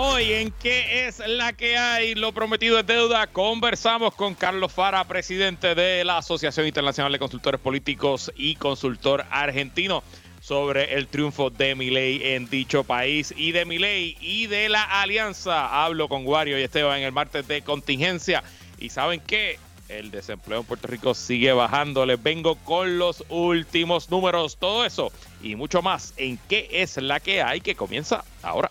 Hoy en qué es la que hay, lo prometido es deuda, conversamos con Carlos Fara, presidente de la Asociación Internacional de Consultores Políticos y consultor argentino sobre el triunfo de Milei en dicho país y de Milei y de la alianza. Hablo con Wario y Esteban en el martes de contingencia y saben qué, el desempleo en Puerto Rico sigue bajando. Les vengo con los últimos números, todo eso y mucho más en qué es la que hay que comienza ahora.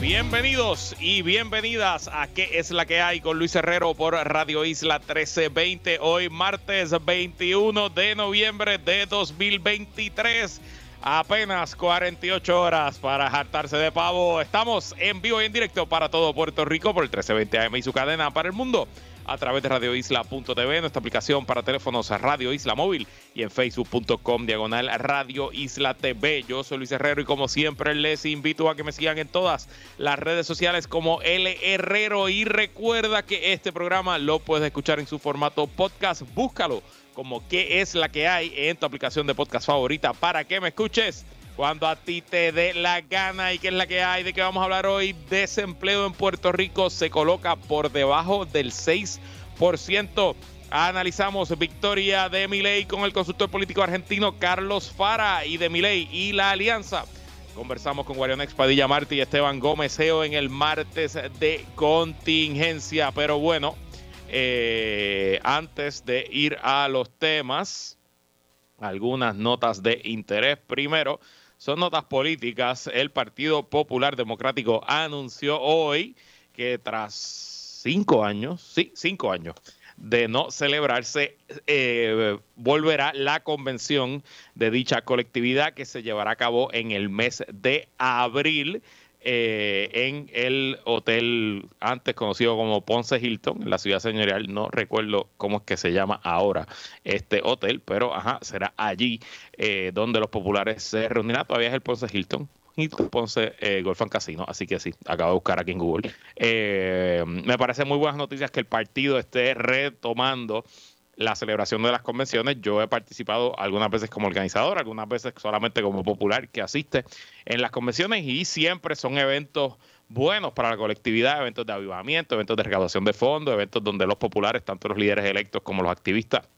Bienvenidos y bienvenidas a ¿Qué es la que hay? con Luis Herrero por Radio Isla 1320. Hoy martes 21 de noviembre de 2023. Apenas 48 horas para jartarse de pavo. Estamos en vivo y en directo para todo Puerto Rico por el 1320 AM y su cadena para el mundo a través de radioisla.tv, nuestra aplicación para teléfonos Radio Isla Móvil y en facebook.com diagonal Radio Isla TV. Yo soy Luis Herrero y como siempre les invito a que me sigan en todas las redes sociales como L Herrero y recuerda que este programa lo puedes escuchar en su formato podcast. Búscalo como qué es la que hay en tu aplicación de podcast favorita para que me escuches cuando a ti te dé la gana y qué es la que hay, de qué vamos a hablar hoy. Desempleo en Puerto Rico se coloca por debajo del 6%. Analizamos victoria de Milei con el consultor político argentino Carlos Fara y de Milei y la alianza. Conversamos con Guarionex Padilla Martí y Esteban Gómez Geo en el martes de contingencia. Pero bueno, eh, antes de ir a los temas, algunas notas de interés. Primero, son notas políticas. El Partido Popular Democrático anunció hoy que tras cinco años, sí, cinco años, de no celebrarse, eh, volverá la convención de dicha colectividad que se llevará a cabo en el mes de abril. Eh, en el hotel antes conocido como Ponce Hilton, en la ciudad señorial. No recuerdo cómo es que se llama ahora este hotel, pero ajá, será allí eh, donde los populares se reunirán. Todavía es el Ponce Hilton. Ponce eh, Golf and Casino, así que sí, acabo de buscar aquí en Google. me parece muy buenas noticias que el partido esté retomando la celebración de las convenciones. Yo he participado algunas veces como organizador, algunas veces solamente como popular que asiste en las convenciones y siempre son eventos buenos para la colectividad, eventos de avivamiento, eventos de recaudación de fondos, eventos donde los populares, tanto los líderes electos como los activistas,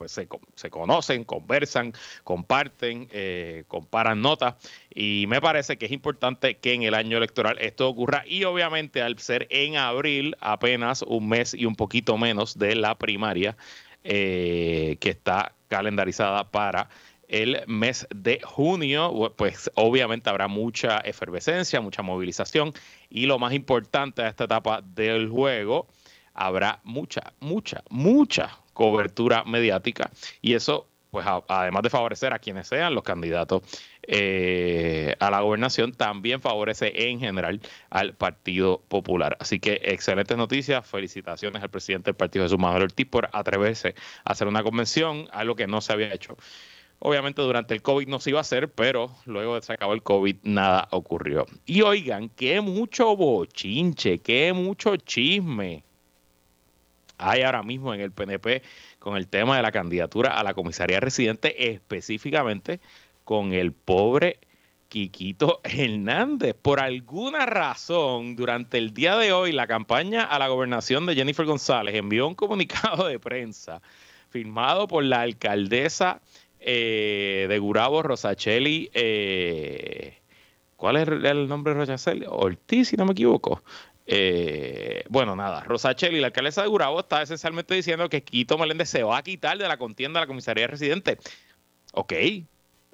pues se, se conocen, conversan, comparten, eh, comparan notas. Y me parece que es importante que en el año electoral esto ocurra. Y obviamente al ser en abril apenas un mes y un poquito menos de la primaria eh, que está calendarizada para el mes de junio, pues obviamente habrá mucha efervescencia, mucha movilización. Y lo más importante a esta etapa del juego, habrá mucha, mucha, mucha cobertura mediática y eso pues además de favorecer a quienes sean los candidatos eh, a la gobernación, también favorece en general al Partido Popular. Así que excelentes noticias, felicitaciones al presidente del Partido Jesús Manuel Ortiz por atreverse a hacer una convención, algo que no se había hecho. Obviamente durante el COVID no se iba a hacer, pero luego de que se acabó el COVID nada ocurrió. Y oigan, qué mucho bochinche, qué mucho chisme hay ahora mismo en el PNP con el tema de la candidatura a la comisaría residente, específicamente con el pobre Quiquito Hernández. Por alguna razón, durante el día de hoy, la campaña a la gobernación de Jennifer González envió un comunicado de prensa firmado por la alcaldesa eh, de Gurabo, Rosacheli. Eh, ¿Cuál es el nombre de Rosacheli? Ortiz, si no me equivoco. Eh, bueno, nada, Rosachel la alcaldesa de Gurabo está esencialmente diciendo que Quito Meléndez se va a quitar de la contienda de la comisaría residente. Ok.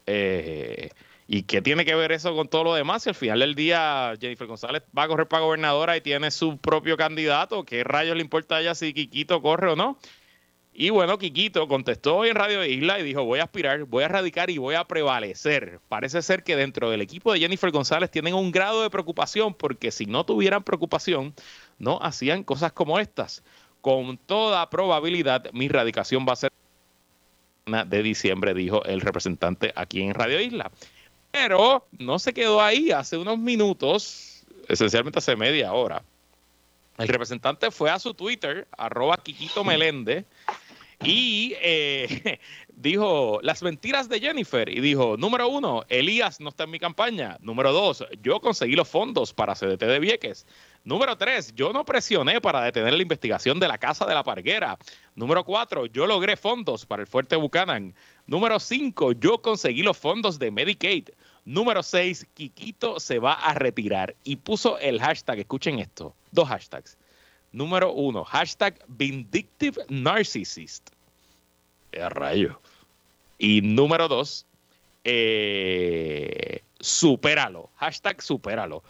Eh, ¿Y qué tiene que ver eso con todo lo demás? Si al final del día Jennifer González va a correr para gobernadora y tiene su propio candidato, ¿qué rayos le importa a ella si Quiquito corre o no? Y bueno, Quiquito contestó hoy en Radio Isla y dijo, voy a aspirar, voy a radicar y voy a prevalecer. Parece ser que dentro del equipo de Jennifer González tienen un grado de preocupación porque si no tuvieran preocupación, no hacían cosas como estas. Con toda probabilidad, mi radicación va a ser de diciembre, dijo el representante aquí en Radio Isla. Pero no se quedó ahí. Hace unos minutos, esencialmente hace media hora, el representante fue a su Twitter, arroba Kikito Melende, y eh, dijo las mentiras de Jennifer y dijo, número uno, Elías no está en mi campaña. Número dos, yo conseguí los fondos para CDT de Vieques. Número tres, yo no presioné para detener la investigación de la Casa de la Parguera. Número cuatro, yo logré fondos para el Fuerte Buchanan. Número cinco, yo conseguí los fondos de Medicaid. Número seis, Kikito se va a retirar y puso el hashtag, escuchen esto, dos hashtags. Número uno, hashtag Vindictive Narcissist. ¡Qué rayo! Y número dos, eh, supéralo. Hashtag supéralo.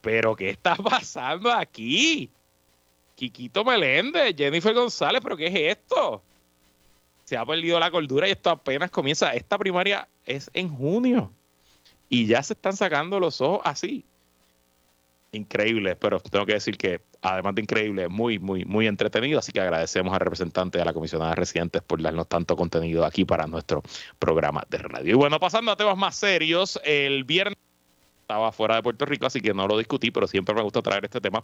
Pero ¿qué está pasando aquí? Quiquito Meléndez, Jennifer González, ¿pero qué es esto? Se ha perdido la cordura y esto apenas comienza. Esta primaria es en junio. Y ya se están sacando los ojos así increíble, pero tengo que decir que además de increíble, muy, muy, muy entretenido, así que agradecemos al representante de la comisionada de residentes por darnos tanto contenido aquí para nuestro programa de radio. Y bueno, pasando a temas más serios, el viernes estaba fuera de Puerto Rico, así que no lo discutí, pero siempre me gusta traer este tema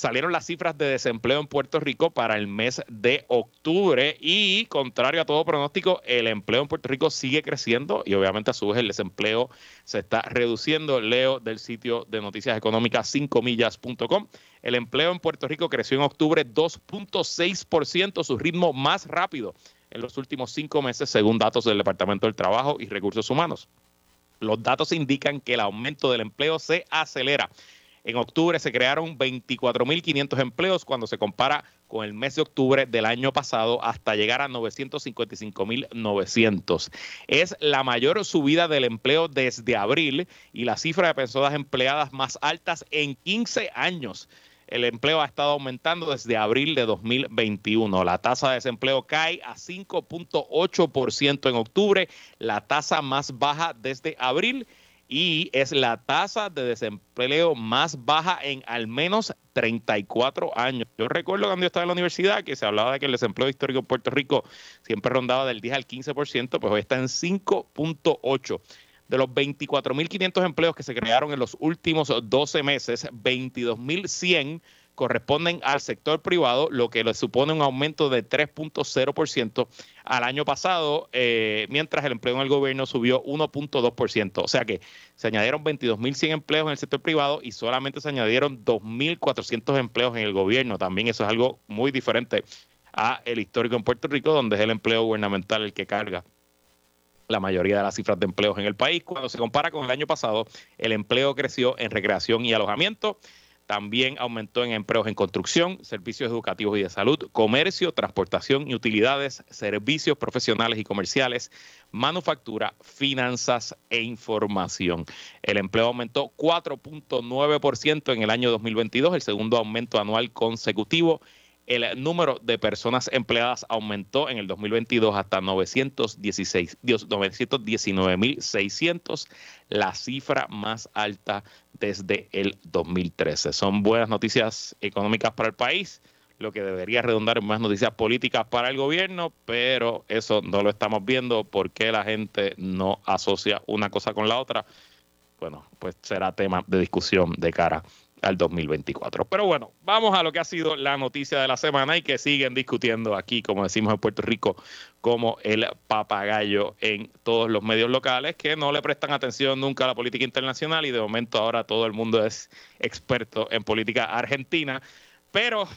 salieron las cifras de desempleo en Puerto Rico para el mes de octubre y contrario a todo pronóstico, el empleo en Puerto Rico sigue creciendo y obviamente a su vez el desempleo se está reduciendo. Leo del sitio de noticias económicas 5millas.com. El empleo en Puerto Rico creció en octubre 2.6%, su ritmo más rápido en los últimos cinco meses, según datos del Departamento del Trabajo y Recursos Humanos. Los datos indican que el aumento del empleo se acelera en octubre se crearon 24.500 empleos cuando se compara con el mes de octubre del año pasado hasta llegar a 955.900. Es la mayor subida del empleo desde abril y la cifra de personas empleadas más altas en 15 años. El empleo ha estado aumentando desde abril de 2021. La tasa de desempleo cae a 5.8% en octubre, la tasa más baja desde abril y es la tasa de desempleo más baja en al menos 34 años. Yo recuerdo cuando yo estaba en la universidad que se hablaba de que el desempleo histórico en Puerto Rico siempre rondaba del 10 al 15%, pues hoy está en 5.8%. De los 24.500 empleos que se crearon en los últimos 12 meses, 22.100 corresponden al sector privado, lo que le supone un aumento de 3.0% al año pasado, eh, mientras el empleo en el gobierno subió 1.2%. O sea que se añadieron 22.100 empleos en el sector privado y solamente se añadieron 2.400 empleos en el gobierno. También eso es algo muy diferente a el histórico en Puerto Rico, donde es el empleo gubernamental el que carga la mayoría de las cifras de empleos en el país. Cuando se compara con el año pasado, el empleo creció en recreación y alojamiento, también aumentó en empleos en construcción, servicios educativos y de salud, comercio, transportación y utilidades, servicios profesionales y comerciales, manufactura, finanzas e información. El empleo aumentó 4.9% en el año 2022, el segundo aumento anual consecutivo el número de personas empleadas aumentó en el 2022 hasta 916, 919.600, la cifra más alta desde el 2013. Son buenas noticias económicas para el país, lo que debería redundar en más noticias políticas para el gobierno, pero eso no lo estamos viendo porque la gente no asocia una cosa con la otra. Bueno, pues será tema de discusión de cara al 2024. Pero bueno, vamos a lo que ha sido la noticia de la semana y que siguen discutiendo aquí, como decimos en Puerto Rico, como el papagayo en todos los medios locales que no le prestan atención nunca a la política internacional y de momento ahora todo el mundo es experto en política argentina. Pero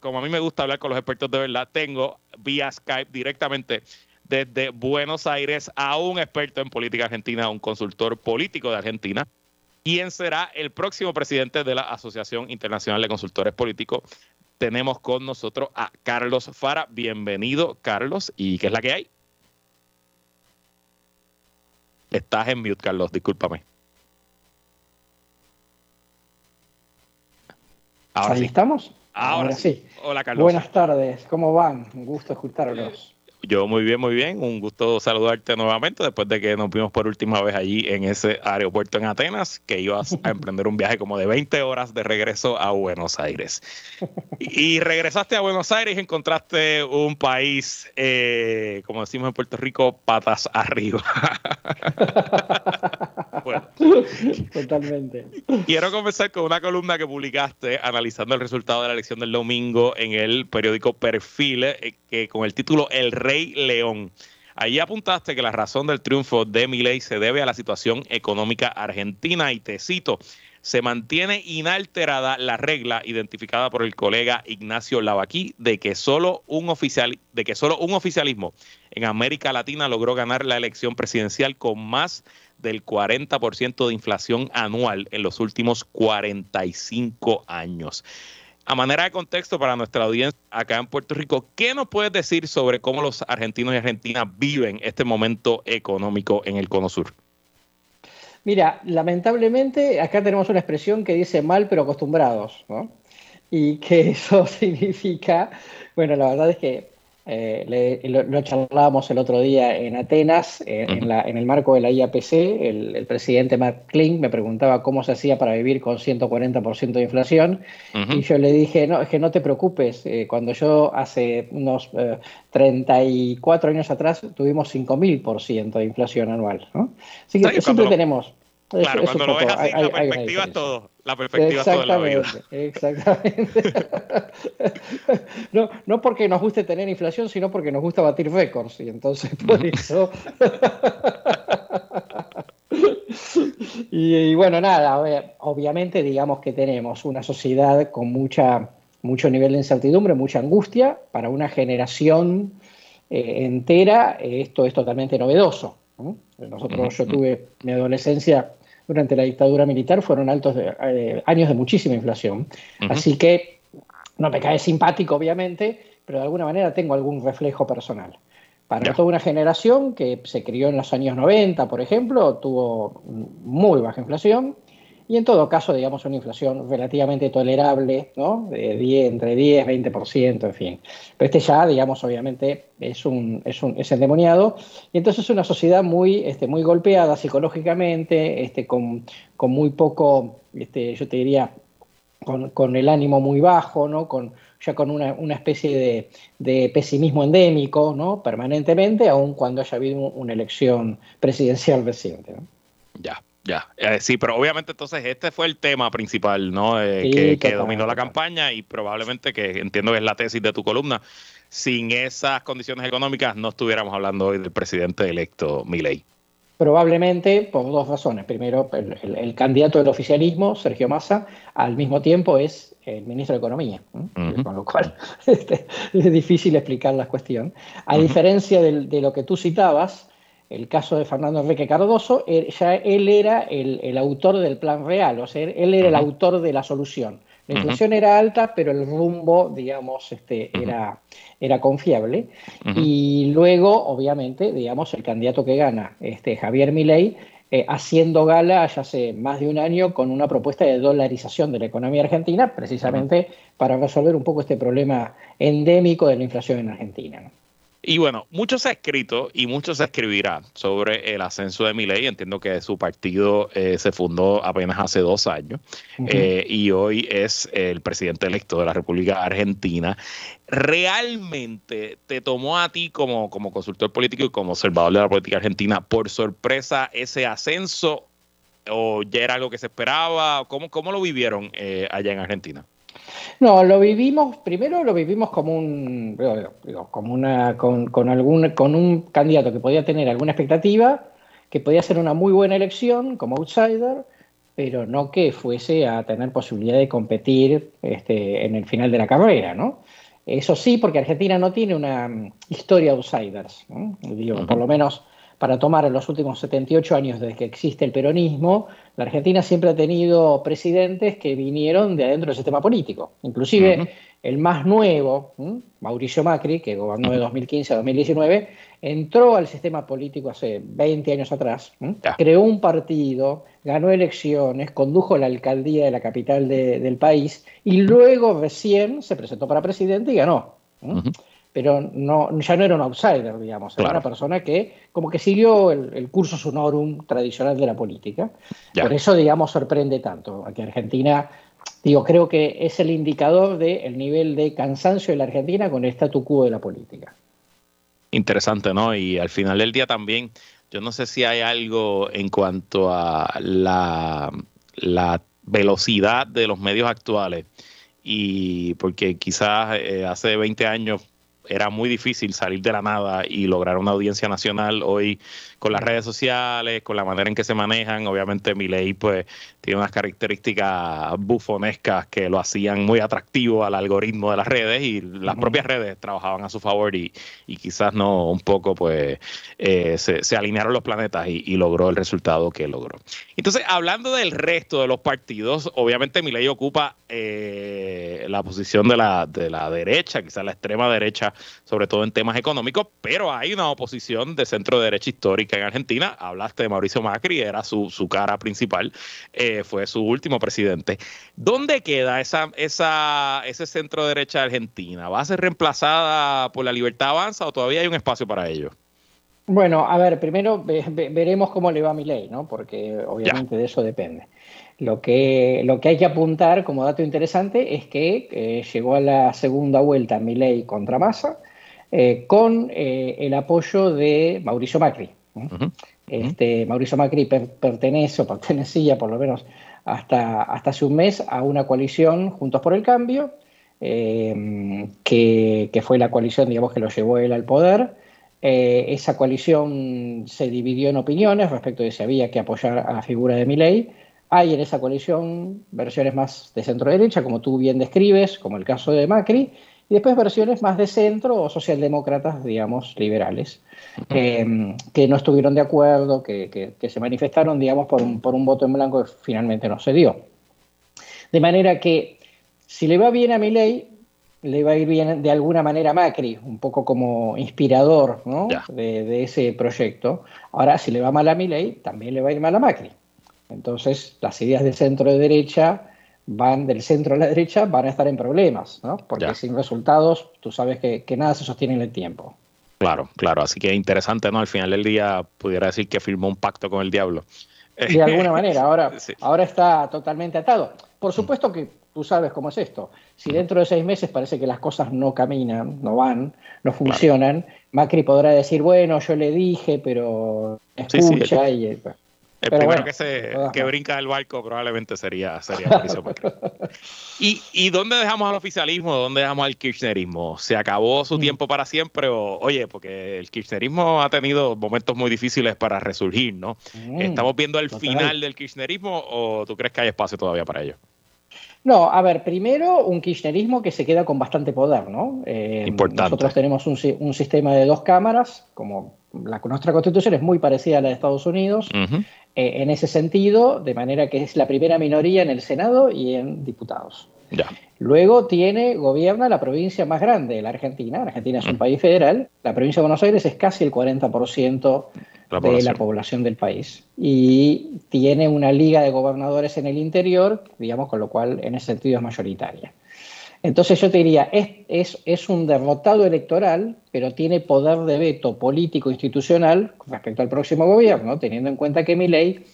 como a mí me gusta hablar con los expertos de verdad, tengo vía Skype directamente desde Buenos Aires a un experto en política argentina, un consultor político de Argentina quién será el próximo presidente de la Asociación Internacional de Consultores Políticos. Tenemos con nosotros a Carlos Fara. Bienvenido, Carlos. ¿Y qué es la que hay? Estás en mute, Carlos, discúlpame. Ahora ¿Ahí estamos? Ahora, sí. Hola, Carlos. Buenas tardes, ¿cómo van? Un gusto escucharlos. Yo muy bien, muy bien. Un gusto saludarte nuevamente después de que nos vimos por última vez allí en ese aeropuerto en Atenas, que ibas a emprender un viaje como de 20 horas de regreso a Buenos Aires. Y regresaste a Buenos Aires y encontraste un país, eh, como decimos en Puerto Rico, patas arriba. Totalmente. Quiero comenzar con una columna que publicaste analizando el resultado de la elección del domingo en el periódico Perfil, eh, que con el título El Rey León. Ahí apuntaste que la razón del triunfo de Milei se debe a la situación económica argentina y te cito, se mantiene inalterada la regla identificada por el colega Ignacio Lavaquí de que solo un oficial de que solo un oficialismo en América Latina logró ganar la elección presidencial con más del 40% de inflación anual en los últimos 45 años. A manera de contexto para nuestra audiencia acá en Puerto Rico, ¿qué nos puedes decir sobre cómo los argentinos y argentinas viven este momento económico en el Cono Sur? Mira, lamentablemente acá tenemos una expresión que dice mal pero acostumbrados, ¿no? Y que eso significa, bueno, la verdad es que eh, lo, charlábamos el otro día en Atenas, eh, en, el marco de la IAPC, el, presidente Matt Klink me preguntaba cómo se hacía para vivir con 140% de inflación y yo le dije, no, es que no te preocupes, eh, cuando yo hace unos 34 años atrás tuvimos 5.000% de inflación anual. Así que siempre tenemos Claro, cuando lo ves así, la perspectiva es todo. La perspectiva es todo la vida. Exactamente. no, no porque nos guste tener inflación, sino porque nos gusta batir récords. Y entonces, por eso. y, bueno, nada, obviamente, digamos que tenemos una sociedad con mucha, mucho nivel de incertidumbre, mucha angustia. Para una generación eh, entera, esto es totalmente novedoso. Nosotros, yo tuve mi adolescencia durante la dictadura militar fueron altos eh, años de muchísima inflación. Así que no me cae simpático, obviamente, pero de alguna manera tengo algún reflejo personal. Para toda una generación que se crió en los años 90, por ejemplo, tuvo muy baja inflación y en todo caso, digamos, una inflación relativamente tolerable, ¿no? De 10, entre 10, 20%, en fin. Pero este ya, digamos, obviamente es, un, es, un, es endemoniado. Y entonces es una sociedad muy, este, muy golpeada psicológicamente, este, con, con muy poco, este, yo te diría, con, con, el ánimo muy bajo, ¿no? Con, ya con una, una especie de, de, pesimismo endémico, ¿no? Permanentemente, aun cuando haya habido una elección presidencial reciente. ¿no? Ya. Ya, eh, sí, pero obviamente entonces este fue el tema principal, ¿no? Eh, que, dominó la campaña y probablemente que entiendo que es la tesis de tu columna. Sin esas condiciones económicas no estuviéramos hablando hoy del presidente electo Milei. Probablemente por dos razones. Primero, el, candidato del oficialismo, Sergio Massa, al mismo tiempo es el ministro de Economía, con lo cual este, es difícil explicar la cuestión. A diferencia de lo que tú citabas, el caso de Fernando Enrique Cardoso, ya él era el, autor del plan real, o sea, él era el autor de la solución. La inflación era alta, pero el rumbo, digamos, este, era, era confiable. Y luego, obviamente, digamos, el candidato que gana, este, Javier Milei, eh, haciendo gala ya hace más de un año con una propuesta de dolarización de la economía argentina, precisamente para resolver un poco este problema endémico de la inflación en Argentina. Y bueno, mucho se ha escrito y mucho se escribirá sobre el ascenso de Milei. Entiendo que su partido eh, se fundó apenas hace dos años eh, y hoy es el presidente electo de la República Argentina. ¿Realmente te tomó a ti como, como consultor político y como observador de la política argentina por sorpresa ese ascenso o ya era algo que se esperaba? ¿Cómo, cómo lo vivieron eh, allá en Argentina? No, lo vivimos, primero lo vivimos como un, como una, con, con, algún, con un candidato que podía tener alguna expectativa, que podía ser una muy buena elección como outsider, pero no que fuese a tener posibilidad de competir este, en el final de la carrera, ¿no? Eso sí, porque Argentina no tiene una historia de outsiders, Digo, por lo menos para tomar los últimos 78 años desde que existe el peronismo, la Argentina siempre ha tenido presidentes que vinieron de adentro del sistema político. Inclusive el más nuevo, Mauricio Macri, que gobernó de 2015 a 2019, entró al sistema político hace 20 años atrás, creó un partido, ganó elecciones, condujo la alcaldía de la capital del país y luego recién se presentó para presidente y ganó. Pero no, ya no era un outsider, digamos, era una persona que como que siguió el, curso sonorum tradicional de la política. Por eso, digamos, sorprende tanto. Aquí Argentina, digo, creo que es el indicador del nivel de cansancio de la Argentina con el statu quo de la política. Interesante, ¿no? Y al final del día también, yo no sé si hay algo en cuanto a la, la velocidad de los medios actuales y porque quizás eh, hace 20 años era muy difícil salir de la nada y lograr una audiencia nacional. Hoy con las redes sociales, con la manera en que se manejan. Obviamente mi ley pues tiene unas características bufonescas que lo hacían muy atractivo al algoritmo de las redes y las propias redes trabajaban a su favor y, quizás no un poco pues eh, se, alinearon los planetas y, logró el resultado que logró. Entonces, hablando del resto de los partidos, obviamente mi ley ocupa eh, la posición de la, de la derecha, quizás la extrema derecha, sobre todo en temas económicos, pero hay una oposición de centro derecha histórica en Argentina. Hablaste de Mauricio Macri, era su, cara principal, eh, fue su último presidente. ¿Dónde queda esa, esa, ese centro derecha de Argentina? ¿Va a ser reemplazada por la Libertad Avanza o todavía hay un espacio para ello? Bueno, a ver, primero veremos cómo le va a mi ley, ¿no? Porque obviamente de eso depende. Lo que, lo que hay que apuntar como dato interesante es que eh, llegó a la segunda vuelta mi ley contra Massa eh, con el apoyo de Mauricio Macri, este, Mauricio Macri pertenece o pertenecía por lo menos hasta, hasta hace un mes a una coalición Juntos por el Cambio, eh, que, fue la coalición digamos, que lo llevó él al poder. Eh, esa coalición se dividió en opiniones respecto de si había que apoyar a la figura de Milei. Hay en esa coalición versiones más de centro derecha, como tú bien describes, como el caso de Macri, y después versiones más de centro o socialdemócratas, digamos, liberales, que no estuvieron de acuerdo, que, se manifestaron, digamos, por un, por un, voto en blanco que finalmente no se dio. De manera que si le va bien a Milei, le va a ir bien de alguna manera a Macri, un poco como inspirador ¿no? de, de, ese proyecto. Ahora, si le va mal a Milei, también le va a ir mal a Macri. Entonces, las ideas de centro de derecha van del centro a la derecha van a estar en problemas, ¿no? Porque sin resultados tú sabes que, nada se sostiene en el tiempo. Claro, claro, así que interesante, ¿no? Al final del día pudiera decir que firmó un pacto con el diablo. De alguna manera, ahora, ahora está totalmente atado. Por supuesto que tú sabes cómo es esto. Si dentro de seis meses parece que las cosas no caminan, no van, no funcionan, Macri podrá decir, bueno, yo le dije, pero escucha y... Eh, el primero que se que brinca del barco probablemente sería, sería Mauricio Macri. ¿Y, ¿Y dónde dejamos al oficialismo? ¿Dónde dejamos al kirchnerismo? ¿Se acabó su mm. tiempo para siempre? O, oye, porque el kirchnerismo ha tenido momentos muy difíciles para resurgir, ¿no? Mm, ¿Estamos viendo el final del kirchnerismo o tú crees que hay espacio todavía para ello? No, a ver, primero un kirchnerismo que se queda con bastante poder, ¿no? Eh, Importante. Nosotros tenemos un, un, sistema de dos cámaras, como la, nuestra constitución es muy parecida a la de Estados Unidos, eh, en ese sentido, de manera que es la primera minoría en el Senado y en diputados. Luego tiene, gobierna la provincia más grande de la Argentina. La Argentina es un país federal. La provincia de Buenos Aires es casi el 40% de la población del país. Y tiene una liga de gobernadores en el interior, digamos, con lo cual en ese sentido es mayoritaria. Entonces yo te diría, es, es, un derrotado electoral, pero tiene poder de veto político institucional respecto al próximo gobierno, teniendo en cuenta que mi ley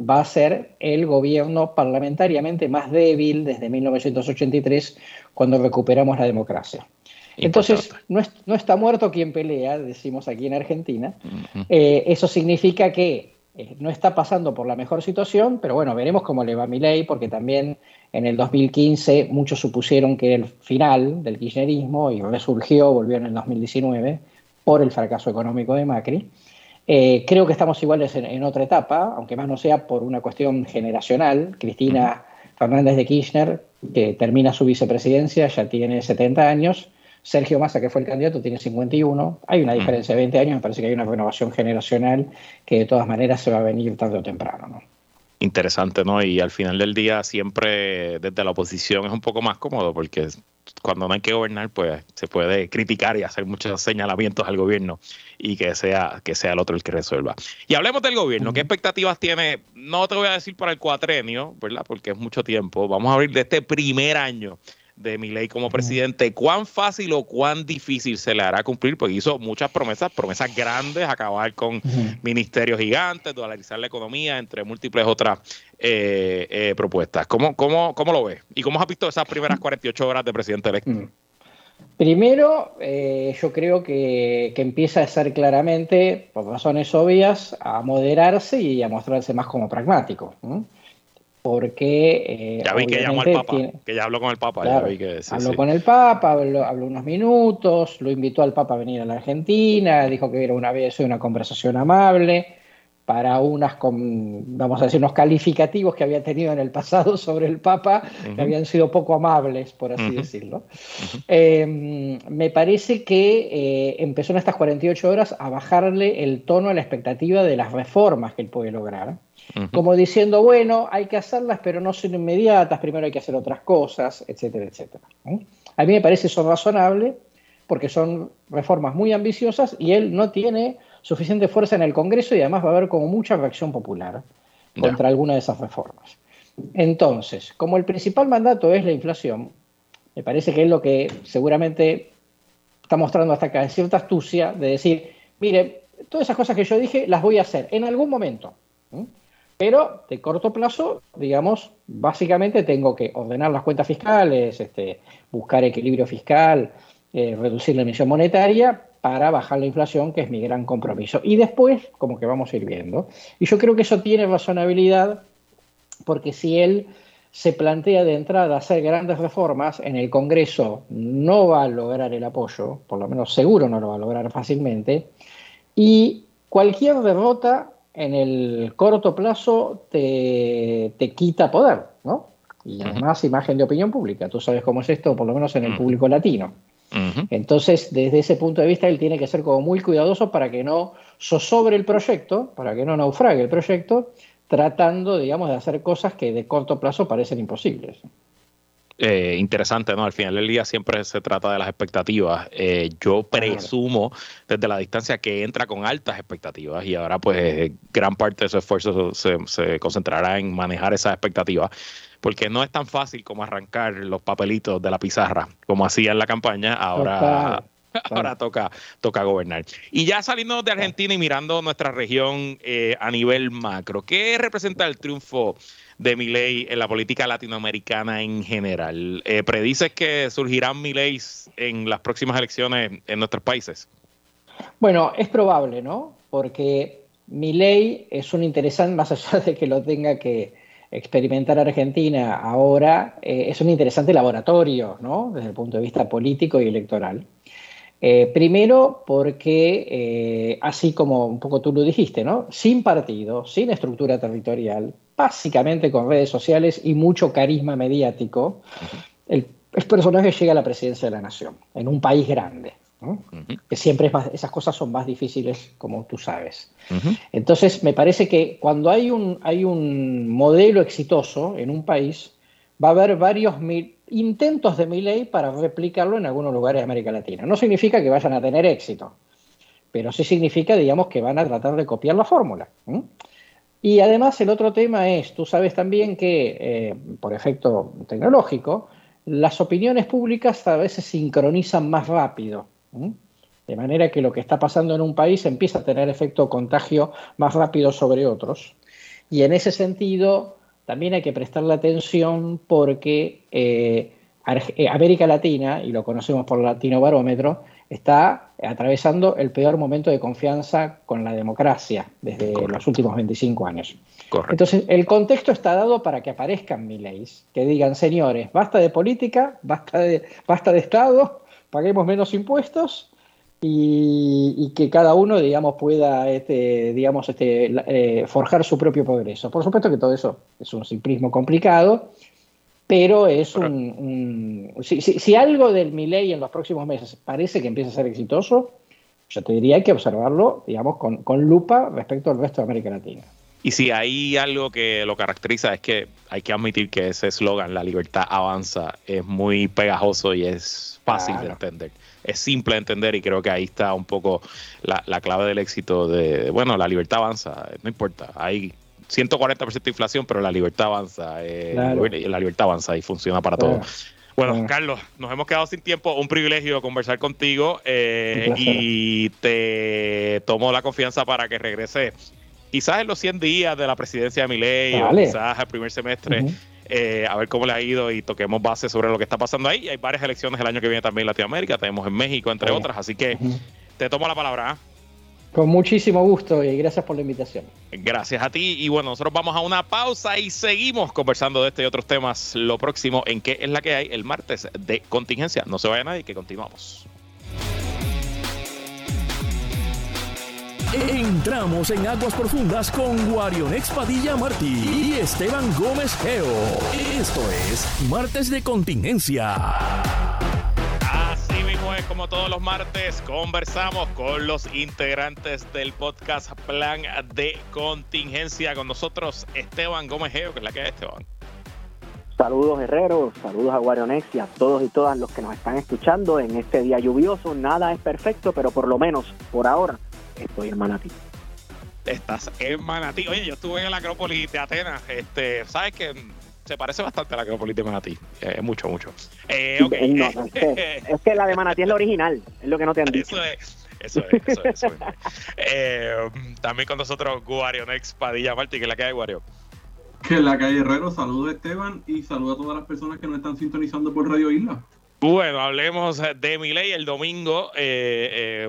va a ser el gobierno parlamentariamente más débil desde 1983, cuando recuperamos la democracia. Entonces, no, está muerto quien pelea, decimos aquí en Argentina. Eh, eso significa que eh, no está pasando por la mejor situación, pero bueno, veremos cómo le va a mi ley, porque también en el 2015 muchos supusieron que era el final del kirchnerismo y resurgió, volvió en el 2019 por el fracaso económico de Macri. Eh, creo que estamos iguales en, otra etapa, aunque más no sea por una cuestión generacional. Cristina Fernández de Kirchner, que termina su vicepresidencia, ya tiene 70 años. Sergio Massa, que fue el candidato, tiene 51. Hay una diferencia de 20 años, me parece que hay una renovación generacional que de todas maneras se va a venir tarde o temprano. ¿no? interesante, ¿no? Y al final del día siempre desde la oposición es un poco más cómodo porque cuando no hay que gobernar, pues se puede criticar y hacer muchos señalamientos al gobierno y que sea, que sea el otro el que resuelva. Y hablemos del gobierno. ¿Qué expectativas tiene? No te voy a decir para el cuatrenio, ¿verdad? Porque es mucho tiempo. Vamos a abrir de este primer año de ley como presidente, ¿cuán fácil o cuán difícil se le hará cumplir? Porque hizo muchas promesas, promesas grandes, acabar con ministerios gigantes, dolarizar la economía, entre múltiples otras eh, eh, propuestas. ¿Cómo, cómo, ¿Cómo lo ves? ¿Y cómo has visto esas primeras 48 horas de presidente electo? Primero, eh, yo creo que, empieza a ser claramente, por razones obvias, a moderarse y a mostrarse más como pragmático. Porque. Eh, ya vi que llamó al Papa, que ya habló con el Papa. ya vi que, habló con el Papa, habló, unos minutos, lo invitó al Papa a venir a la Argentina, dijo que era una vez una conversación amable para unas, vamos a decir, unos calificativos que había tenido en el pasado sobre el Papa, que habían sido poco amables, por así decirlo. Em, me parece que eh, empezó en estas 48 horas a bajarle el tono a la expectativa de las reformas que él puede lograr, como diciendo, bueno, hay que hacerlas, pero no son inmediatas, primero hay que hacer otras cosas, etcétera, etcétera. A mí me parece eso razonable, porque son reformas muy ambiciosas y él no tiene suficiente fuerza en el Congreso y además va a haber como mucha reacción popular contra alguna de esas reformas. Entonces, como el principal mandato es la inflación, me parece que es lo que seguramente está mostrando hasta acá cierta astucia de decir, mire, todas esas cosas que yo dije las voy a hacer en algún momento. Pero de corto plazo, digamos, básicamente tengo que ordenar las cuentas fiscales, este, buscar equilibrio fiscal, eh, reducir la emisión monetaria, para bajar la inflación, que es mi gran compromiso. Y después, como que vamos a ir viendo. Y yo creo que eso tiene razonabilidad, porque si él se plantea de entrada hacer grandes reformas, en el Congreso no va a lograr el apoyo, por lo menos seguro no lo va a lograr fácilmente, y cualquier derrota en el corto plazo te, te quita poder, ¿no? Y además imagen de opinión pública. Tú sabes cómo es esto, por lo menos en el público latino. Entonces, desde ese punto de vista, él tiene que ser como muy cuidadoso para que no zozobre el proyecto, para que no naufrague el proyecto, tratando, digamos, de hacer cosas que de corto plazo parecen imposibles. Eh, interesante, ¿no? Al final del día siempre se trata de las expectativas. Eh, yo presumo desde la distancia que entra con altas expectativas y ahora pues gran parte de su esfuerzo se, se concentrará en manejar esas expectativas porque no es tan fácil como arrancar los papelitos de la pizarra, como hacía en la campaña, ahora, ahora toca, toca gobernar. Y ya saliendo de Argentina y mirando nuestra región eh, a nivel macro, ¿qué representa el triunfo de Milei en la política latinoamericana en general? Eh, ¿Predices que surgirán Mileis en las próximas elecciones en nuestros países? Bueno, es probable, ¿no? Porque Milei es un interesante, más allá de que lo tenga que experimentar Argentina ahora eh, es un interesante laboratorio, ¿no? Desde el punto de vista político y electoral. Eh, primero porque, eh, así como un poco tú lo dijiste, ¿no? Sin partido, sin estructura territorial, básicamente con redes sociales y mucho carisma mediático, el, el personaje llega a la presidencia de la nación, en un país grande que siempre es esas cosas son más difíciles, como tú sabes. Entonces, me parece que cuando hay un, hay un modelo exitoso en un país, va a haber varios intentos de mi ley para replicarlo en algunos lugares de América Latina. No significa que vayan a tener éxito, pero sí significa, digamos, que van a tratar de copiar la fórmula. Y además el otro tema es, tú sabes también que, eh, por efecto tecnológico, las opiniones públicas a veces sincronizan más rápido. De manera que lo que está pasando en un país empieza a tener efecto contagio más rápido sobre otros. Y en ese sentido, también hay que prestarle atención porque eh, eh, América Latina, y lo conocemos por el Latino Barómetro, está atravesando el peor momento de confianza con la democracia desde los últimos 25 años. Entonces, el contexto está dado para que aparezcan leyes que digan, señores, basta de política, basta de, basta de Estado, paguemos menos impuestos y, que cada uno, digamos, pueda, este, digamos, este, eh, forjar su propio progreso. Por supuesto que todo eso es un simplismo complicado, pero es un... si, algo del Miley en los próximos meses parece que empieza a ser exitoso, yo te diría que observarlo, digamos, con, con lupa respecto al resto de América Latina. Y si hay algo que lo caracteriza es que hay que admitir que ese eslogan, la libertad avanza, es muy pegajoso y es fácil de entender. Es simple de entender y creo que ahí está un poco la, clave del éxito de, bueno, la libertad avanza, no importa, hay 140% de inflación, pero la libertad avanza, eh, la libertad avanza y funciona para todos. Bueno, Carlos, nos hemos quedado sin tiempo. Un privilegio conversar contigo eh, y te tomo la confianza para que regrese quizás en los 100 días de la presidencia de Milei o quizás el primer semestre. Eh, a ver cómo le ha ido y toquemos base sobre lo que está pasando ahí. Hay varias elecciones el año que viene también en Latinoamérica, tenemos en México, entre otras, así que te tomo la palabra. ¿ah? Con muchísimo gusto y gracias por la invitación. Gracias a ti y bueno, nosotros vamos a una pausa y seguimos conversando de este y otros temas lo próximo en qué es la que hay el martes de contingencia. No se vaya nadie, que continuamos. Entramos en aguas profundas con Guarion Padilla Martí y Esteban Gómez Geo. Esto es Martes de Contingencia como todos los martes, conversamos con los integrantes del podcast Plan de Contingencia. Con nosotros, Esteban Gómez Geo, que es la que es Esteban. Saludos guerreros, saludos a Guarionex y a todos y todas los que nos están escuchando en este día lluvioso. Nada es perfecto, pero por lo menos por ahora estoy en Manatí. Estás en Manatí. Oye, yo estuve en la Acrópolis de Atenas. Este, ¿Sabes que se parece bastante a la Acrópolis de Manatí. Eh, mucho, mucho. Eh, es, que, la de Manatí es la original, es lo que no te han dicho. Eso es. Eso es, eso es. Eh, también con nosotros Guario Next Padilla Martí, que es la que hay, Guario. Que la calle Herrero, saludos Esteban y saludos a todas las personas que nos están sintonizando por Radio Isla. Bueno, hablemos de Milei el domingo,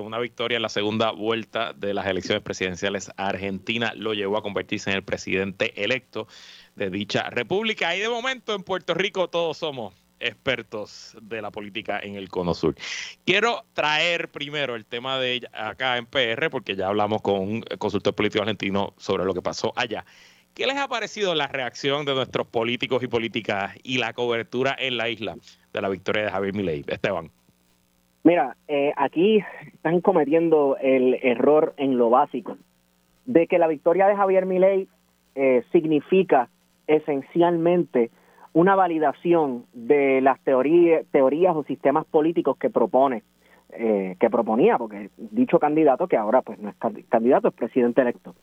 una victoria en la segunda vuelta de las elecciones presidenciales. Argentina lo llevó a convertirse en el presidente electo de dicha república. Y de momento en Puerto Rico todos somos expertos de la política en el Cono Sur. Quiero traer primero el tema de acá en PR, porque ya hablamos con un consultor político argentino sobre lo que pasó allá. ¿Qué les ha parecido la reacción de nuestros políticos y políticas y la cobertura en la isla de la victoria de Javier Milei? Esteban. Mira, eh, aquí están cometiendo el error en lo básico de que la victoria de Javier Milei eh, significa esencialmente una validación de las teorías, teorías o sistemas políticos que propone, eh, que proponía, porque dicho candidato, que ahora pues no es candidato, es presidente electo.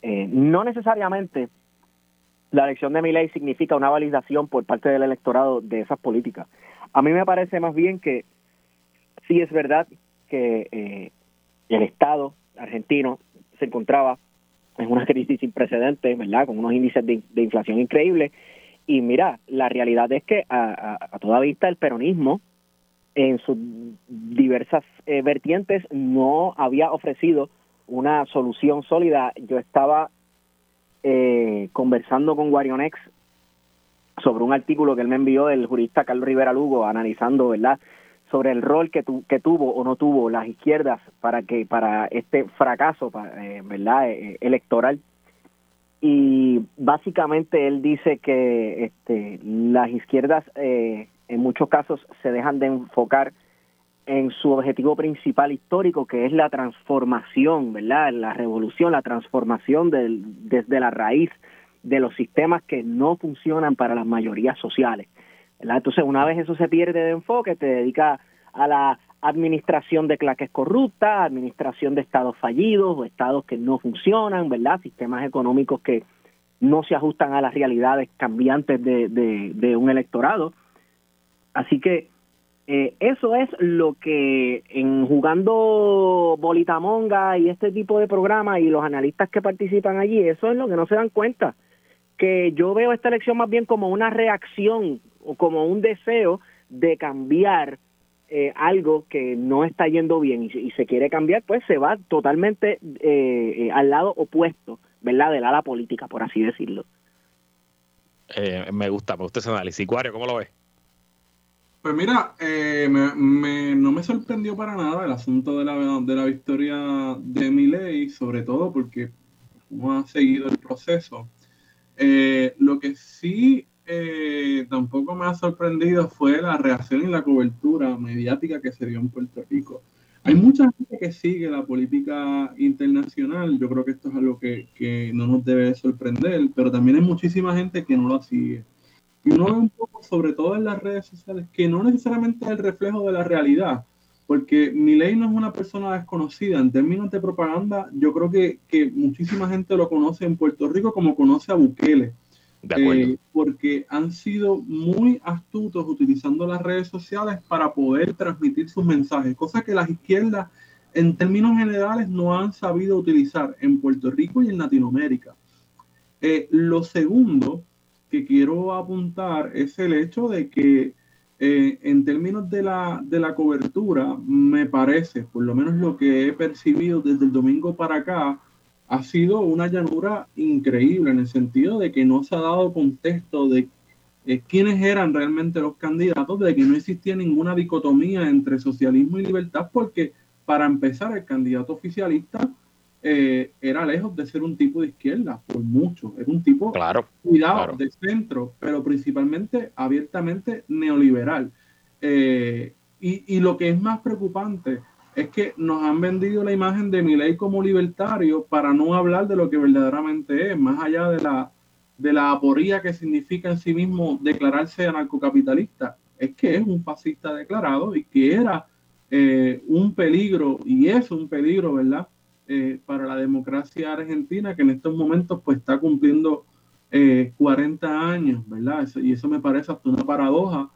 No necesariamente la elección de Milei significa una validación por parte del electorado de esas políticas. A mí me parece más bien que sí es verdad que eh, el Estado argentino se encontraba es una crisis sin precedentes, ¿verdad? Con unos índices de, inflación increíbles. Y mira, la realidad es que a, toda vista el peronismo en sus diversas eh, vertientes no había ofrecido una solución sólida. Yo estaba eh, conversando con Guarionex sobre un artículo que él me envió del jurista Carlos Rivera Lugo analizando, ¿verdad? sobre el rol que, que tuvo o no tuvo las izquierdas para que para este fracaso eh, verdad eh, electoral y básicamente él dice que este, las izquierdas eh, en muchos casos se dejan de enfocar en su objetivo principal histórico que es la transformación verdad la revolución la transformación del, desde la raíz de los sistemas que no funcionan para las mayorías sociales entonces, una vez eso se pierde de enfoque, te dedica a la administración de claques corruptas, administración de estados fallidos o estados que no funcionan, ¿verdad? Sistemas económicos que no se ajustan a las realidades cambiantes de, de, un electorado. Así que eh, eso es lo que en jugando Bolitamonga y este tipo de programas y los analistas que participan allí, eso es lo que no se dan cuenta. Que yo veo esta elección más bien como una reacción o como un deseo de cambiar eh, algo que no está yendo bien y, se quiere cambiar, pues se va totalmente eh, eh, al lado opuesto, ¿verdad? Del ala política, por así decirlo. me gusta, me gusta ese análisis. Cuario, ¿cómo lo ves? Pues mira, no me sorprendió para nada el asunto de la, de la victoria de Miley, sobre todo porque no ha seguido el proceso. lo que sí eh, tampoco me ha sorprendido fue la reacción y la cobertura mediática que se dio en Puerto Rico. Hay mucha gente que sigue la política internacional, yo creo que esto es algo que, que no nos debe sorprender, pero también hay muchísima gente que no lo sigue. Y uno ve un poco, sobre todo en las redes sociales, que no necesariamente es el reflejo de la realidad, porque Milei no es una persona desconocida. En términos de propaganda, yo creo que, que muchísima gente lo conoce en Puerto Rico como conoce a Bukele Eh, porque han sido muy astutos utilizando las redes sociales para poder transmitir sus mensajes, cosa que las izquierdas en términos generales no han sabido utilizar en Puerto Rico y en Latinoamérica. Eh, lo segundo que quiero apuntar es el hecho de que eh, en términos de la, de la cobertura, me parece, por lo menos lo que he percibido desde el domingo para acá, ha sido una llanura increíble en el sentido de que no se ha dado contexto de eh, quiénes eran realmente los candidatos, de que no existía ninguna dicotomía entre socialismo y libertad, porque para empezar el candidato oficialista eh, era lejos de ser un tipo de izquierda, por mucho, era un tipo claro, cuidado de centro, pero principalmente abiertamente neoliberal. Eh, y, y, lo que es más preocupante es que nos han vendido la imagen de Milei como libertario para no hablar de lo que verdaderamente es, más allá de la, de la aporía que significa en sí mismo declararse anarcocapitalista. Es que es un fascista declarado y que era eh, un peligro, y es un peligro, ¿verdad? Eh, para la democracia argentina, que en estos momentos pues está cumpliendo 40 eh, años, ¿verdad? y eso me parece hasta una paradoja,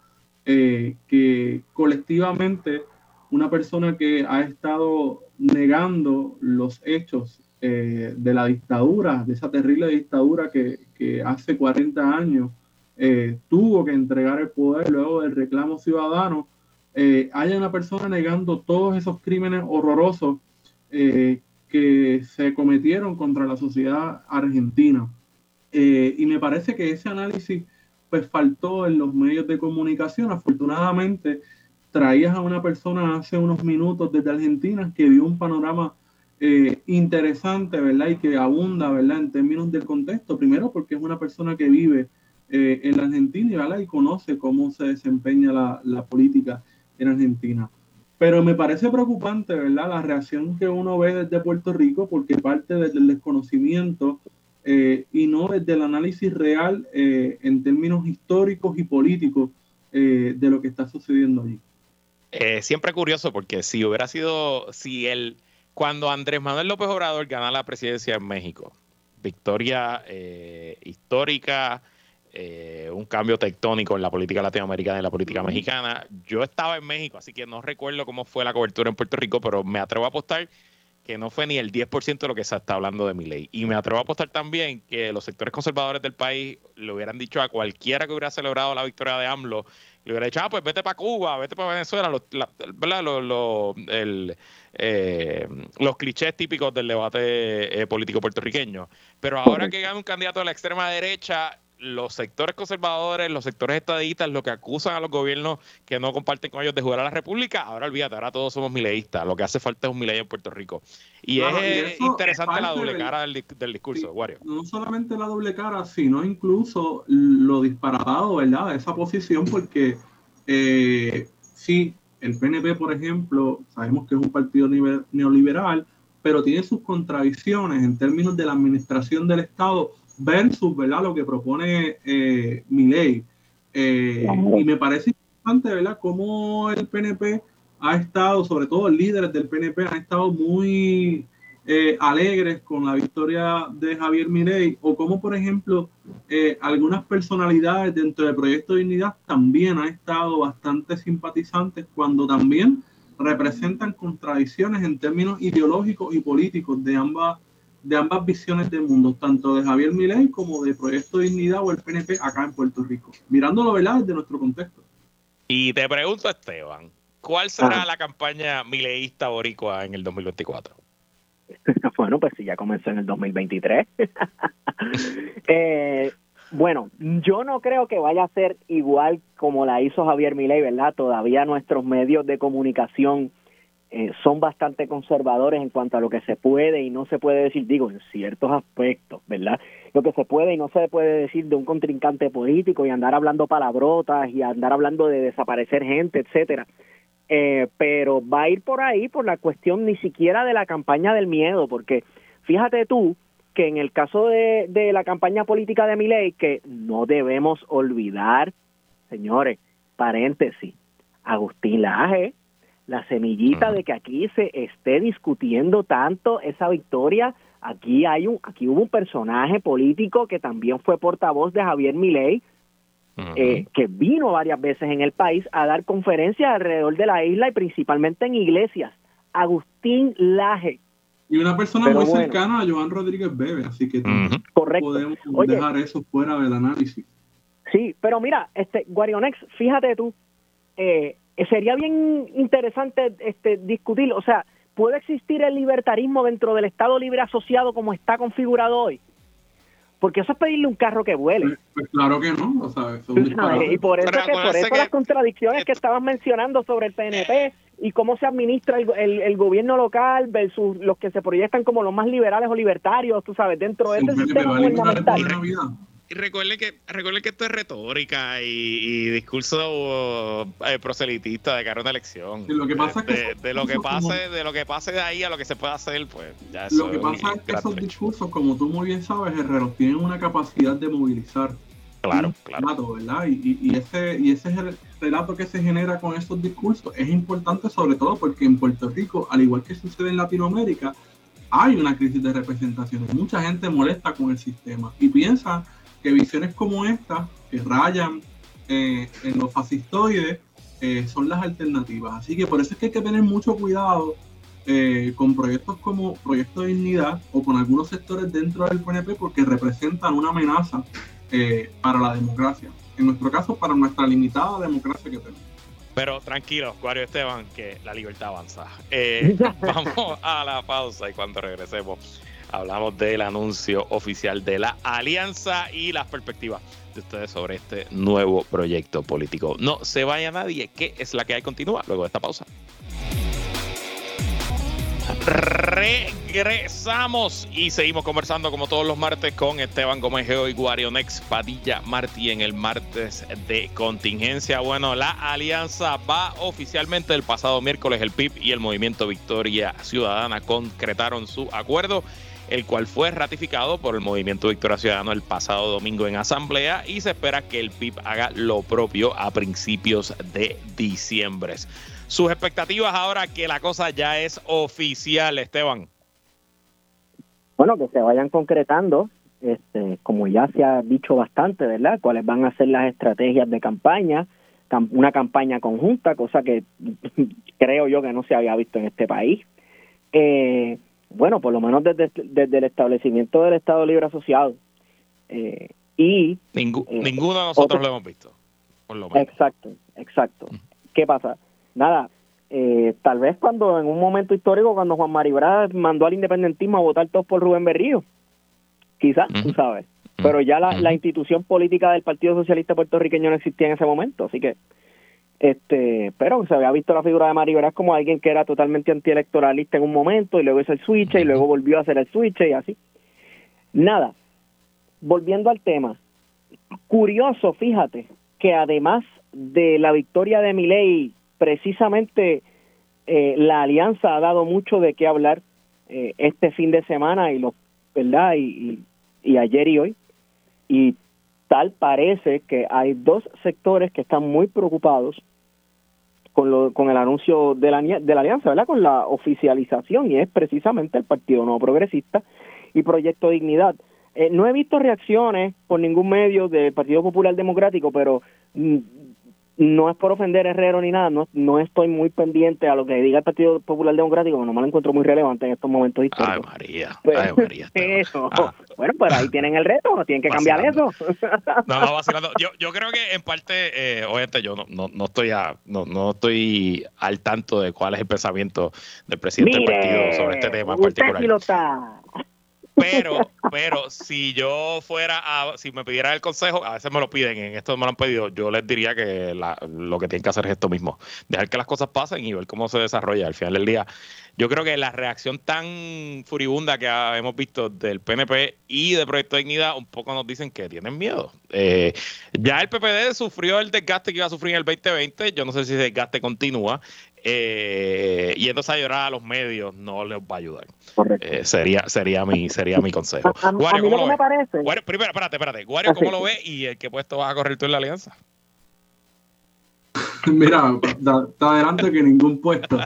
que colectivamente una persona que ha estado negando los hechos eh, de la dictadura, de esa terrible dictadura que, hace 40 años eh, tuvo que entregar el poder luego del reclamo ciudadano, eh, haya una persona negando todos esos crímenes horrorosos que se cometieron contra la sociedad argentina. y me parece que ese análisis pues faltó en los medios de comunicación. Afortunadamente, traías a una persona hace unos minutos desde Argentina que vio un panorama eh, interesante, ¿verdad? Y que abunda, ¿verdad? En términos del contexto. Primero porque es una persona que vive eh, en la Argentina, ¿verdad? Y conoce cómo se desempeña la, la, política en Argentina. Pero me parece preocupante, ¿verdad? La reacción que uno ve desde Puerto Rico porque parte desde el desconocimiento eh, y no desde el análisis real en términos históricos y políticos de lo que está sucediendo allí. Eh, siempre curioso porque si hubiera sido, si el, cuando Andrés Manuel López Obrador gana la presidencia en México, victoria eh, histórica, eh, un cambio tectónico en la política latinoamericana y en la política mexicana. Yo estaba en México, así que no recuerdo cómo fue la cobertura en Puerto Rico, pero me atrevo a apostar que no fue ni el 10% de lo que se está hablando de mi ley. Y me atrevo a apostar también que los sectores conservadores del país le hubieran dicho a cualquiera que hubiera celebrado la victoria de AMLO le hubiera dicho, ah, pues vete para Cuba, vete para Venezuela, los, ¿verdad? Los, eh, los clichés típicos del debate eh, político puertorriqueño. Pero ahora que gana un candidato de la extrema derecha, los sectores conservadores, los sectores estadistas, lo que acusan a los gobiernos que no comparten con ellos de jugar a la República, ahora olvídate, ahora todos somos mileístas. Lo que hace falta es un miley en Puerto Rico. Y es interesante la doble cara del, discurso, Wario. No solamente la doble cara, sino incluso lo disparatado, ¿verdad? De esa posición, porque eh, sí, el PNP, por ejemplo, sabemos que es un partido neoliberal, pero tiene sus contradicciones en términos de la administración del Estado versus ¿verdad? lo que propone eh, mi ley. Eh, y me parece importante ¿verdad? cómo el PNP ha estado, sobre todo líderes del PNP, han estado muy eh, alegres con la victoria de Javier Milei, o como por ejemplo algunas personalidades dentro del proyecto de Dignidad también han estado bastante simpatizantes cuando también representan contradicciones en términos ideológicos y políticos de ambas de ambas visiones del mundo, tanto de Javier Milei como de Proyecto Dignidad o el PNP acá en Puerto Rico, mirándolo ¿verdad? desde nuestro contexto. Y te pregunto, Esteban, ¿cuál será la campaña mileísta boricua en el 2024? bueno, pues si ya comenzó en el 2023. eh, bueno, yo no creo que vaya a ser igual como la hizo Javier Milei, ¿verdad? Todavía nuestros medios de comunicación eh, son bastante conservadores en cuanto a lo que se puede y no se puede decir, digo, en ciertos aspectos, ¿verdad? Lo que se puede y no se puede decir de un contrincante político y andar hablando palabrotas y andar hablando de desaparecer gente, etcétera. Eh, pero va a ir por ahí por la cuestión ni siquiera de la campaña del miedo, porque fíjate tú que en el caso de, de la campaña política de Miley, que no debemos olvidar, señores, paréntesis, Agustín Laje, la semillita de que aquí se esté discutiendo tanto esa victoria. Aquí hay un, aquí hubo un personaje político que también fue portavoz de Javier Milei, eh, que vino varias veces en el país a dar conferencias alrededor de la isla y principalmente en iglesias. Agustín Laje. Y una persona muy cercana a Joan Rodríguez Bebe, así que podemos dejar eso fuera del análisis. Sí, pero mira, este Guarionex, fíjate tú, eh, sería bien interesante este discutir, o sea, ¿puede existir el libertarismo dentro del Estado Libre Asociado como está configurado hoy? Porque eso es pedirle un carro que vuele. Pues, pues claro que no, o sea, Y por eso, que, por eso las contradicciones que estabas mencionando sobre el PNP y cómo se administra el, el, gobierno local versus los que se proyectan como los más liberales o libertarios, tú sabes, dentro de ese sistema gubernamental. Y recuerden que, recuerden que esto es retórica y, discurso eh, proselitista de cara a una elección. lo que pasa de, de, lo que pase, de lo que pase de ahí a lo que se pueda hacer, pues ya Lo que pasa es que esos discursos, como tú muy bien sabes, Herrero, tienen una capacidad de movilizar. Claro, claro. ¿verdad? Y, y, ese, y ese relato que se genera con esos discursos es importante sobre todo porque en Puerto Rico, al igual que sucede en Latinoamérica, hay una crisis de representación. Mucha gente molesta con el sistema y piensa que visiones como esta, que rayan eh, en los fascistoides, eh, son las alternativas. Así que por eso es que hay que tener mucho cuidado eh, con proyectos como Proyecto de Dignidad o con algunos sectores dentro del PNP porque representan una amenaza para la democracia. En nuestro caso, para nuestra limitada democracia que tenemos. Pero tranquilo, Guario Esteban, que la libertad avanza. vamos a la pausa y cuando regresemos hablamos del anuncio oficial de la alianza y las perspectivas de ustedes sobre este nuevo proyecto político. No se vaya nadie, que es la que hay continúa luego de esta pausa. Regresamos y seguimos conversando como todos los martes con Esteban Gómez Geo y Guarionex Padilla Martí en el martes de contingencia. Bueno, la alianza va oficialmente el pasado miércoles. El PIB y el Movimiento Victoria Ciudadana concretaron su acuerdo el cual fue ratificado por el Movimiento Victoria Ciudadano el pasado domingo en asamblea y se espera que el PIB haga lo propio a principios de diciembre. Sus expectativas ahora que la cosa ya es oficial, Esteban. Bueno, que se vayan concretando, este, como ya se ha dicho bastante, ¿verdad? Cuáles van a ser las estrategias de campaña, una campaña conjunta, cosa que creo yo que no se había visto en este país. Eh, bueno, por lo menos desde, desde el establecimiento del Estado Libre Asociado. Eh, y eh, ninguno de nosotros lo hemos visto. Por lo menos. Exacto, exacto. ¿Qué pasa? Nada, eh, tal vez cuando en un momento histórico, cuando Juan Maribra mandó al independentismo a votar todos por Rubén Berrío, quizás, tú sabes. Pero ya la, la institución política del Partido Socialista puertorriqueño no existía en ese momento, así que este pero se había visto la figura de Mario Veras como alguien que era totalmente antielectoralista en un momento y luego hizo el switch y luego volvió a hacer el switch y así. Nada. Volviendo al tema. Curioso fíjate que además de la victoria de Milei precisamente eh, la alianza ha dado mucho de qué hablar eh, este fin de semana y lo verdad y, y ayer y hoy. Y tal parece que hay dos sectores que están muy preocupados con, lo, con el anuncio de la, de la alianza, ¿verdad? Con la oficialización y es precisamente el Partido Nuevo Progresista y Proyecto Dignidad. Eh, no he visto reacciones por ningún medio del Partido Popular Democrático, pero mm, no es por ofender a Herrero ni nada, no, no estoy muy pendiente a lo que diga el Partido Popular Democrático, no me lo encuentro muy relevante en estos momentos históricos. Ay, María, pues, ay, María. eso. Ah. Bueno, pues ahí tienen el reto, tienen que cambiar eso. No, no, vacilando. Yo, yo creo que en parte, eh, obviamente yo no, no, no estoy a, no, no estoy al tanto de cuál es el pensamiento del presidente del partido sobre este tema en particular. Pero, pero si yo fuera a, si me pidieran el consejo, a veces me lo piden, en esto me lo han pedido, yo les diría que lo que tienen que hacer es esto mismo, dejar que las cosas pasen y ver cómo se desarrolla al final del día. Yo creo que la reacción tan furibunda que hemos visto del PNP y de Proyecto Dignidad un poco nos dicen que tienen miedo. Eh, ya el PPD sufrió el desgaste que iba a sufrir en el 2020, yo no sé si ese desgaste continúa, eh, yéndose a llorar a los medios no les va a ayudar. Eh, sería, sería, mi, sería mi consejo. A, Guario, ¿cómo lo me parece. primero, espérate, espérate. Guario, ¿cómo lo ve y el qué puesto vas a correr tú en la alianza? Mira, está adelante que ningún puesto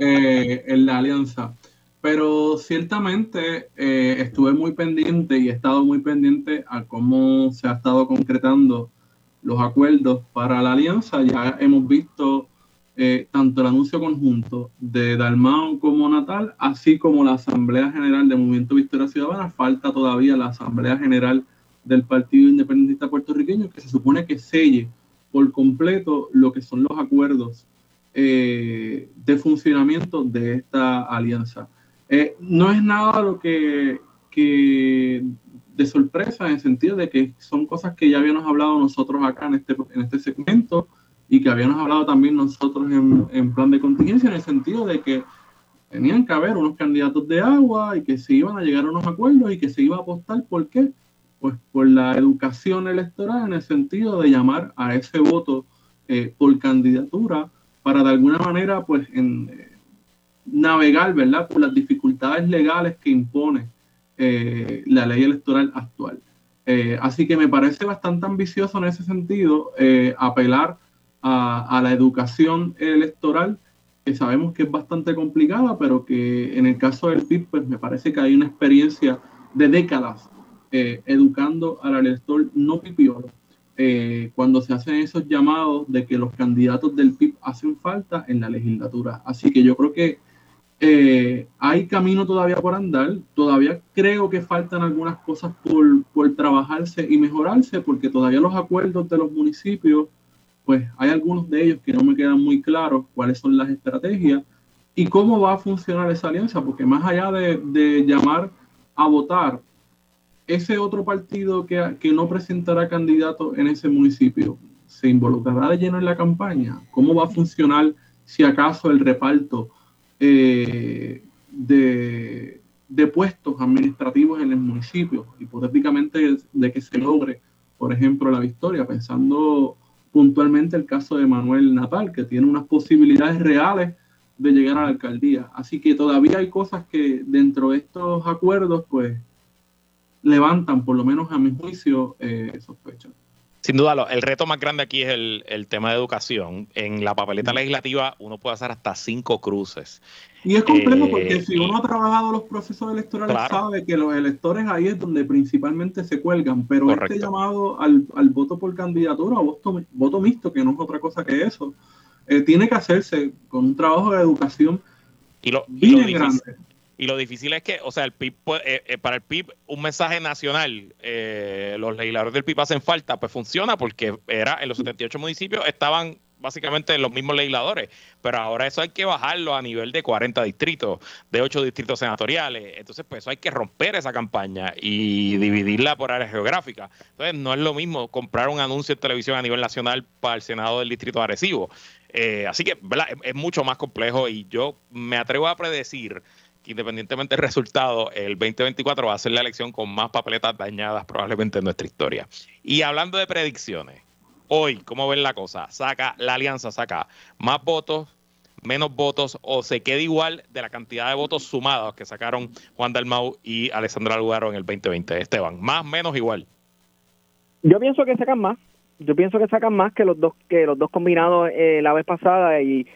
eh, en la alianza. Pero ciertamente eh, estuve muy pendiente y he estado muy pendiente a cómo se ha estado concretando los acuerdos para la alianza. Ya hemos visto eh, tanto el anuncio conjunto de Dalmao como Natal, así como la Asamblea General del Movimiento Victoria Ciudadana. Falta todavía la Asamblea General del Partido Independentista Puertorriqueño, que se supone que selle por completo lo que son los acuerdos eh, de funcionamiento de esta alianza. Eh, no es nada lo que, de sorpresa en el sentido de que son cosas que ya habíamos hablado nosotros acá en este, en este segmento y que habíamos hablado también nosotros en, plan de contingencia en el sentido de que tenían que haber unos candidatos de agua y que se iban a llegar a unos acuerdos y que se iba a apostar. ¿Por qué? Pues por la educación electoral en el sentido de llamar a ese voto eh, por candidatura para de alguna manera pues en, navegar, ¿verdad?, por las dificultades legales que impone eh, la ley electoral actual. Eh, así que me parece bastante ambicioso en ese sentido eh, apelar a, la educación electoral, que sabemos que es bastante complicada, pero que en el caso del PIB, pues me parece que hay una experiencia de décadas educando al elector no pipiolo. cuando se hacen esos llamados de que los candidatos del PIB hacen falta en la legislatura. Así que yo creo que eh, hay camino todavía por andar, todavía creo que faltan algunas cosas por, por, trabajarse y mejorarse, porque todavía los acuerdos de los municipios, pues hay algunos de ellos que no me quedan muy claros cuáles son las estrategias y cómo va a funcionar esa alianza, porque más allá de, de llamar a votar, ese otro partido que, que no presentará candidato en ese municipio, ¿se involucrará de lleno en la campaña? ¿Cómo va a funcionar si acaso el reparto? Eh, de, puestos administrativos en el municipio, hipotéticamente de que se logre, por ejemplo, la victoria, pensando puntualmente el caso de Manuel Natal, que tiene unas posibilidades reales de llegar a la alcaldía. Así que todavía hay cosas que dentro de estos acuerdos, pues, levantan, por lo menos a mi juicio, eh, sospechas. Sin duda, el reto más grande aquí es el, tema de educación. En la papeleta legislativa uno puede hacer hasta cinco cruces. Y es complejo porque eh, si uno ha trabajado los procesos electorales sabe que los electores ahí es donde principalmente se cuelgan, pero este llamado al, voto por candidatura o voto, voto mixto, que no es otra cosa que eso, eh, tiene que hacerse con un trabajo de educación y lo, bien grande. Y lo difícil es que, o sea, el PIB, eh, eh, para el PIB, un mensaje nacional, eh, los legisladores del PIB hacen falta, pues funciona porque era en los 78 municipios estaban básicamente los mismos legisladores, pero ahora eso hay que bajarlo a nivel de 40 distritos, de 8 distritos senatoriales, entonces pues eso hay que romper esa campaña y dividirla por áreas geográficas. Entonces no es lo mismo comprar un anuncio en televisión a nivel nacional para el Senado del Distrito de Arecibo. así que ¿verdad? es mucho más complejo y yo me atrevo a predecir independientemente del resultado, el 2024 va a ser la elección con más papeletas dañadas probablemente en nuestra historia. Y hablando de predicciones, hoy, ¿cómo ven la cosa? Saca, la alianza saca más votos, menos votos o se queda igual de la cantidad de votos sumados que sacaron Juan Dalmau y Alessandra Lugaro en el 2020. Esteban, más, menos, igual. Yo pienso que sacan más. Yo pienso que sacan más que los dos que los dos combinados eh, la vez pasada y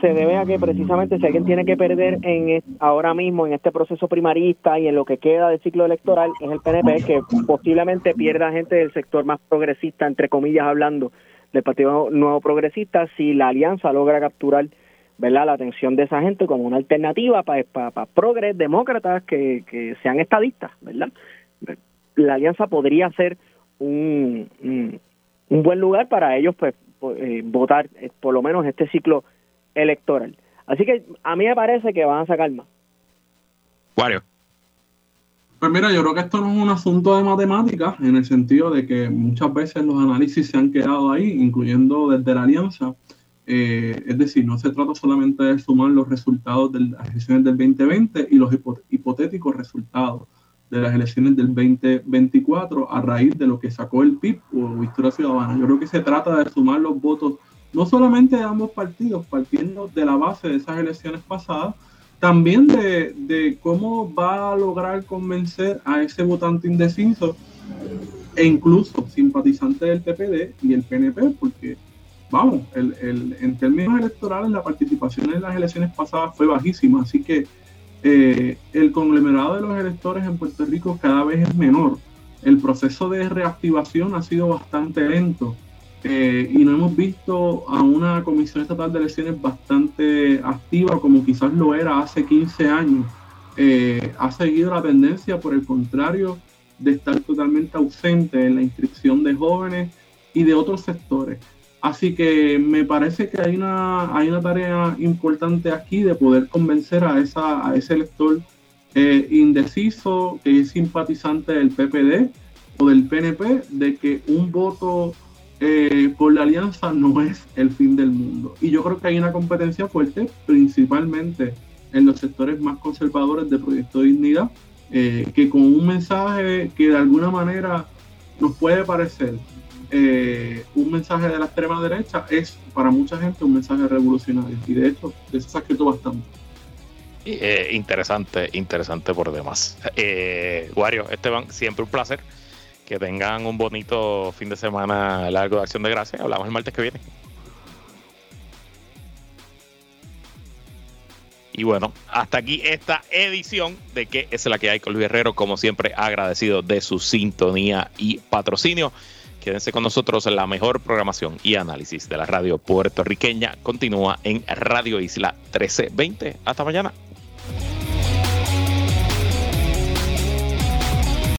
se debe a que precisamente si alguien tiene que perder en ahora mismo en este proceso primarista y en lo que queda del ciclo electoral es el PNP que posiblemente pierda gente del sector más progresista entre comillas hablando del Partido Nuevo Progresista si la alianza logra capturar ¿verdad? la atención de esa gente como una alternativa para para progres demócratas que, que sean estadistas verdad la alianza podría ser un, un, buen lugar para ellos pues eh, votar eh, por lo menos este ciclo electoral. Así que a mí me parece que van a sacar más. Wario. Pues mira, yo creo que esto no es un asunto de matemáticas, en el sentido de que muchas veces los análisis se han quedado ahí, incluyendo desde la alianza. Eh, es decir, no se trata solamente de sumar los resultados de las elecciones del 2020 y los hipotéticos resultados de las elecciones del 2024 a raíz de lo que sacó el PIB o Historia Ciudadana. Yo creo que se trata de sumar los votos no solamente de ambos partidos, partiendo de la base de esas elecciones pasadas, también de, cómo va a lograr convencer a ese votante indeciso e incluso simpatizante del PPD y el PNP, porque, vamos, el, en términos electorales la participación en las elecciones pasadas fue bajísima, así que eh, el conglomerado de los electores en Puerto Rico cada vez es menor. El proceso de reactivación ha sido bastante lento eh, y no hemos visto a una Comisión Estatal de Elecciones bastante activa como quizás lo era hace 15 años. Eh, ha seguido la tendencia, por el contrario, de estar totalmente ausente en la inscripción de jóvenes y de otros sectores. Así que me parece que hay una, hay una tarea importante aquí de poder convencer a, esa, a ese elector eh, indeciso que es simpatizante del PPD o del PNP de que un voto eh, por la alianza no es el fin del mundo. Y yo creo que hay una competencia fuerte, principalmente en los sectores más conservadores de Proyecto de Dignidad, eh, que con un mensaje que de alguna manera nos puede parecer eh, un mensaje de la extrema derecha, es para mucha gente un mensaje revolucionario. Y de hecho, eso se ha escrito bastante. interesante, interesante por demás. Eh, Wario, Esteban, siempre un placer que tengan un bonito fin de semana largo de Acción de Gracias. Hablamos el martes que viene. Y bueno, hasta aquí esta edición de que es la que hay con Luis Herrero. Como siempre, agradecido de su sintonía y patrocinio. Quédense con nosotros. La mejor programación y análisis de la radio puertorriqueña continúa en Radio Isla 1320. Hasta mañana.